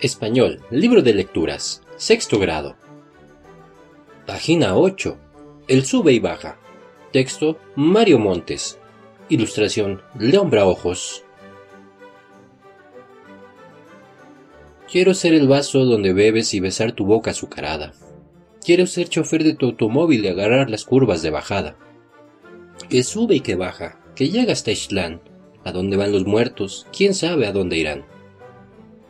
Español, libro de lecturas, sexto grado. Página 8. El sube y baja. Texto, Mario Montes. Ilustración, León Braojos. Quiero ser el vaso donde bebes y besar tu boca azucarada. Quiero ser chofer de tu automóvil y agarrar las curvas de bajada. Que sube y que baja, que llega hasta Ishlán. A dónde van los muertos, quién sabe a dónde irán.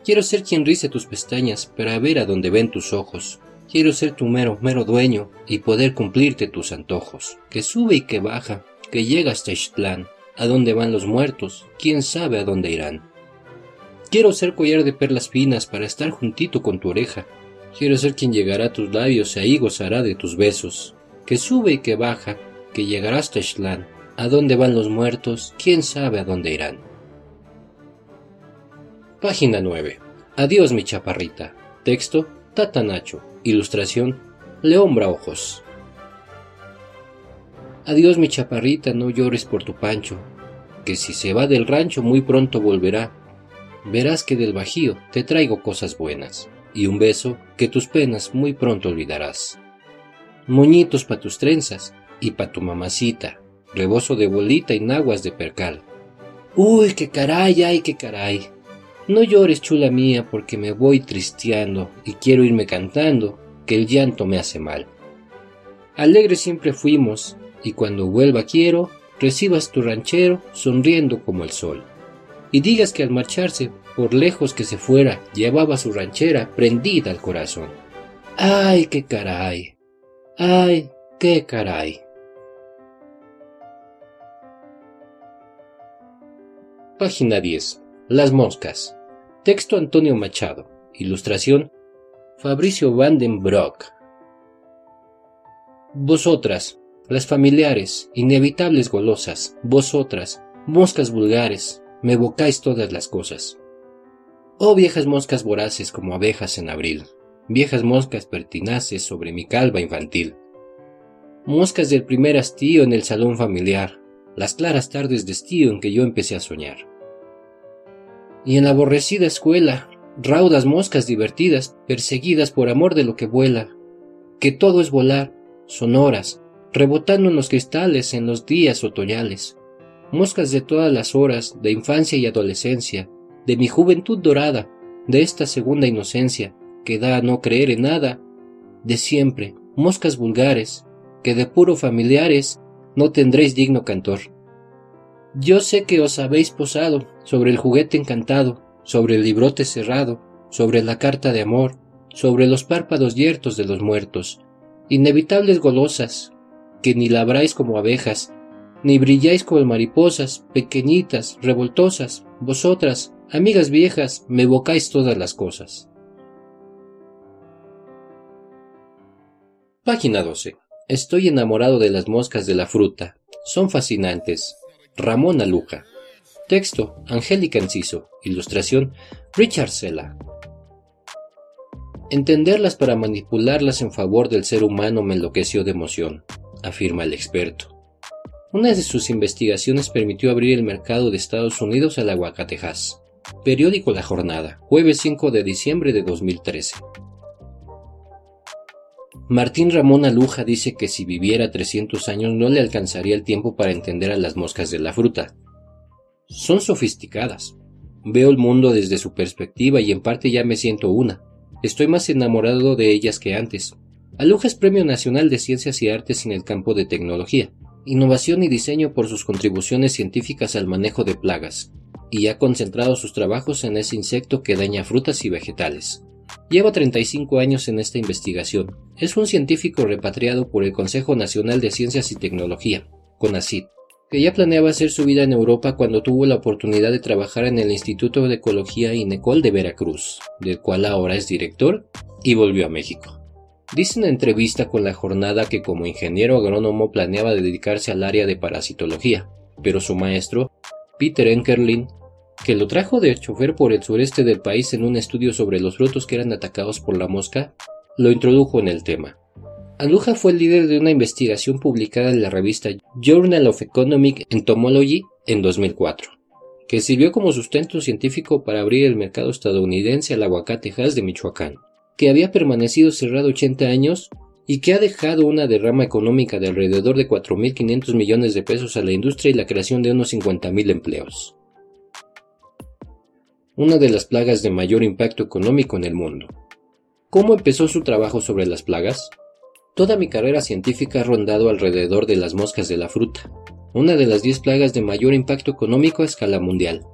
Quiero ser quien rice tus pestañas para ver a dónde ven tus ojos. Quiero ser tu mero, mero dueño y poder cumplirte tus antojos. Que sube y que baja, que llega hasta Ixtlán. A dónde van los muertos, quién sabe a dónde irán. Quiero ser collar de perlas finas para estar juntito con tu oreja. Quiero ser quien llegará a tus labios y ahí gozará de tus besos. Que sube y que baja, que llegará hasta Ixtlán. A dónde van los muertos, quién sabe a dónde irán. Página 9. Adiós mi chaparrita. Texto, Tata Nacho. Ilustración, León Braojos. Adiós mi chaparrita, no llores por tu pancho, que si se va del rancho muy pronto volverá verás que del bajío te traigo cosas buenas, y un beso que tus penas muy pronto olvidarás. Moñitos pa' tus trenzas, y pa' tu mamacita, rebozo de bolita y naguas de percal. Uy, qué caray, ay, qué caray. No llores, chula mía, porque me voy tristeando y quiero irme cantando, que el llanto me hace mal. Alegres siempre fuimos, y cuando vuelva quiero, recibas tu ranchero sonriendo como el sol y digas que al marcharse, por lejos que se fuera, llevaba su ranchera prendida al corazón. ¡Ay, qué caray! ¡Ay, qué caray! Página 10. Las moscas. Texto Antonio Machado. Ilustración Fabricio Vandenbroek. Vosotras, las familiares, inevitables golosas, vosotras, moscas vulgares, me evocáis todas las cosas. Oh viejas moscas voraces como abejas en abril, viejas moscas pertinaces sobre mi calva infantil, moscas del primer hastío en el salón familiar, las claras tardes de estío en que yo empecé a soñar. Y en la aborrecida escuela, raudas moscas divertidas, perseguidas por amor de lo que vuela, que todo es volar, sonoras, rebotando en los cristales en los días otoñales, moscas de todas las horas, de infancia y adolescencia, de mi juventud dorada, de esta segunda inocencia, que da a no creer en nada, de siempre, moscas vulgares, que de puro familiares no tendréis digno cantor. Yo sé que os habéis posado sobre el juguete encantado, sobre el librote cerrado, sobre la carta de amor, sobre los párpados yertos de los muertos, inevitables golosas, que ni labráis como abejas, ni brilláis como mariposas, pequeñitas, revoltosas, vosotras, amigas viejas, me evocáis todas las cosas. Página 12. Estoy enamorado de las moscas de la fruta. Son fascinantes. Ramón Aluja. Texto, Angélica Enciso. Ilustración, Richard Sela. Entenderlas para manipularlas en favor del ser humano me enloqueció de emoción, afirma el experto. Una de sus investigaciones permitió abrir el mercado de Estados Unidos al aguacatejas. Periódico La Jornada, jueves 5 de diciembre de 2013. Martín Ramón Aluja dice que si viviera 300 años no le alcanzaría el tiempo para entender a las moscas de la fruta. Son sofisticadas. Veo el mundo desde su perspectiva y en parte ya me siento una. Estoy más enamorado de ellas que antes. Aluja es Premio Nacional de Ciencias y Artes en el campo de tecnología innovación y diseño por sus contribuciones científicas al manejo de plagas, y ha concentrado sus trabajos en ese insecto que daña frutas y vegetales. Lleva 35 años en esta investigación. Es un científico repatriado por el Consejo Nacional de Ciencias y Tecnología, CONACYT, que ya planeaba hacer su vida en Europa cuando tuvo la oportunidad de trabajar en el Instituto de Ecología INECOL de Veracruz, del cual ahora es director, y volvió a México. Dice en entrevista con la jornada que como ingeniero agrónomo planeaba dedicarse al área de parasitología, pero su maestro, Peter Enkerlin, que lo trajo de chofer por el sureste del país en un estudio sobre los frutos que eran atacados por la mosca, lo introdujo en el tema. Aluja fue el líder de una investigación publicada en la revista Journal of Economic Entomology en 2004, que sirvió como sustento científico para abrir el mercado estadounidense al aguacate Hass de Michoacán, que había permanecido cerrado 80 años y que ha dejado una derrama económica de alrededor de 4.500 millones de pesos a la industria y la creación de unos 50.000 empleos. Una de las plagas de mayor impacto económico en el mundo. ¿Cómo empezó su trabajo sobre las plagas? Toda mi carrera científica ha rondado alrededor de las moscas de la fruta, una de las 10 plagas de mayor impacto económico a escala mundial.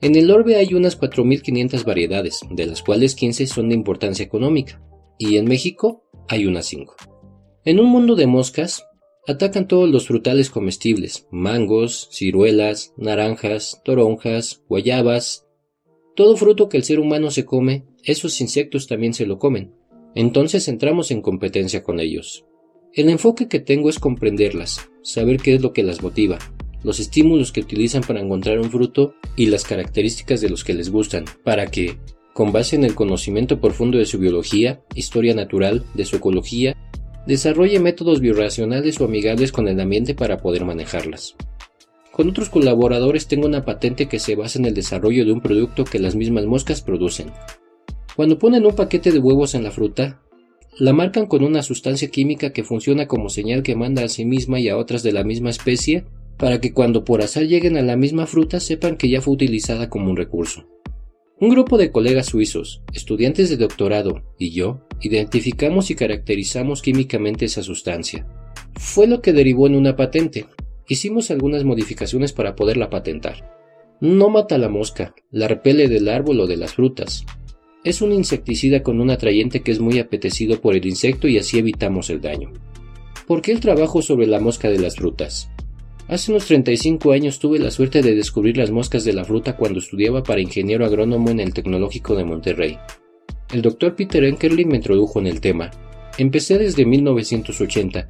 En el orbe hay unas 4.500 variedades, de las cuales 15 son de importancia económica, y en México hay unas 5. En un mundo de moscas, atacan todos los frutales comestibles, mangos, ciruelas, naranjas, toronjas, guayabas. Todo fruto que el ser humano se come esos insectos también se lo comen. Entonces entramos en competencia con ellos. El enfoque que tengo es comprenderlas, saber qué es lo que las motiva, los estímulos que utilizan para encontrar un fruto y las características de los que les gustan, para que, con base en el conocimiento profundo de su biología, historia natural, de su ecología, desarrolle métodos biorracionales o amigables con el ambiente para poder manejarlas. Con otros colaboradores tengo una patente que se basa en el desarrollo de un producto que las mismas moscas producen, cuando ponen un paquete de huevos en la fruta, la marcan con una sustancia química que funciona como señal que manda a sí misma y a otras de la misma especie para que cuando por azar lleguen a la misma fruta sepan que ya fue utilizada como un recurso. Un grupo de colegas suizos, estudiantes de doctorado, y yo, identificamos y caracterizamos químicamente esa sustancia. Fue lo que derivó en una patente. Hicimos algunas modificaciones para poderla patentar. No mata la mosca, la repele del árbol o de las frutas, es un insecticida con un atrayente que es muy apetecido por el insecto y así evitamos el daño. ¿Por qué el trabajo sobre la mosca de las frutas? Hace unos 35 años tuve la suerte de descubrir las moscas de la fruta cuando estudiaba para ingeniero agrónomo en el Tecnológico de Monterrey. El doctor Peter Enkerlin me introdujo en el tema. Empecé desde 1980.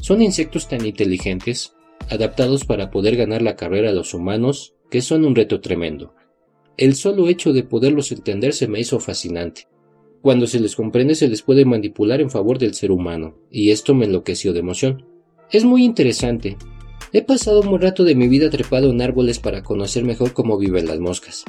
Son insectos tan inteligentes, adaptados para poder ganar la carrera a los humanos, que son un reto tremendo. El solo hecho de poderlos entender se me hizo fascinante. Cuando se les comprende se les puede manipular en favor del ser humano, y esto me enloqueció de emoción. Es muy interesante. He pasado un rato de mi vida trepado en árboles para conocer mejor cómo viven las moscas.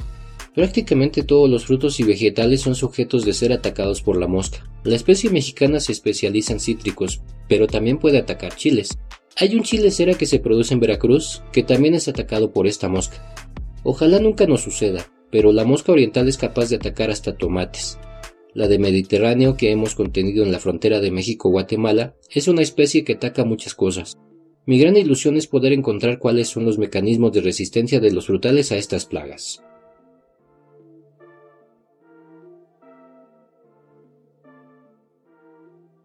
Prácticamente todos los frutos y vegetales son sujetos de ser atacados por la mosca. La especie mexicana se especializa en cítricos, pero también puede atacar chiles. Hay un chile cera que se produce en Veracruz que también es atacado por esta mosca. Ojalá nunca nos suceda, pero la mosca oriental es capaz de atacar hasta tomates. La de Mediterráneo que hemos contenido en la frontera de México-Guatemala es una especie que ataca muchas cosas. Mi gran ilusión es poder encontrar cuáles son los mecanismos de resistencia de los frutales a estas plagas.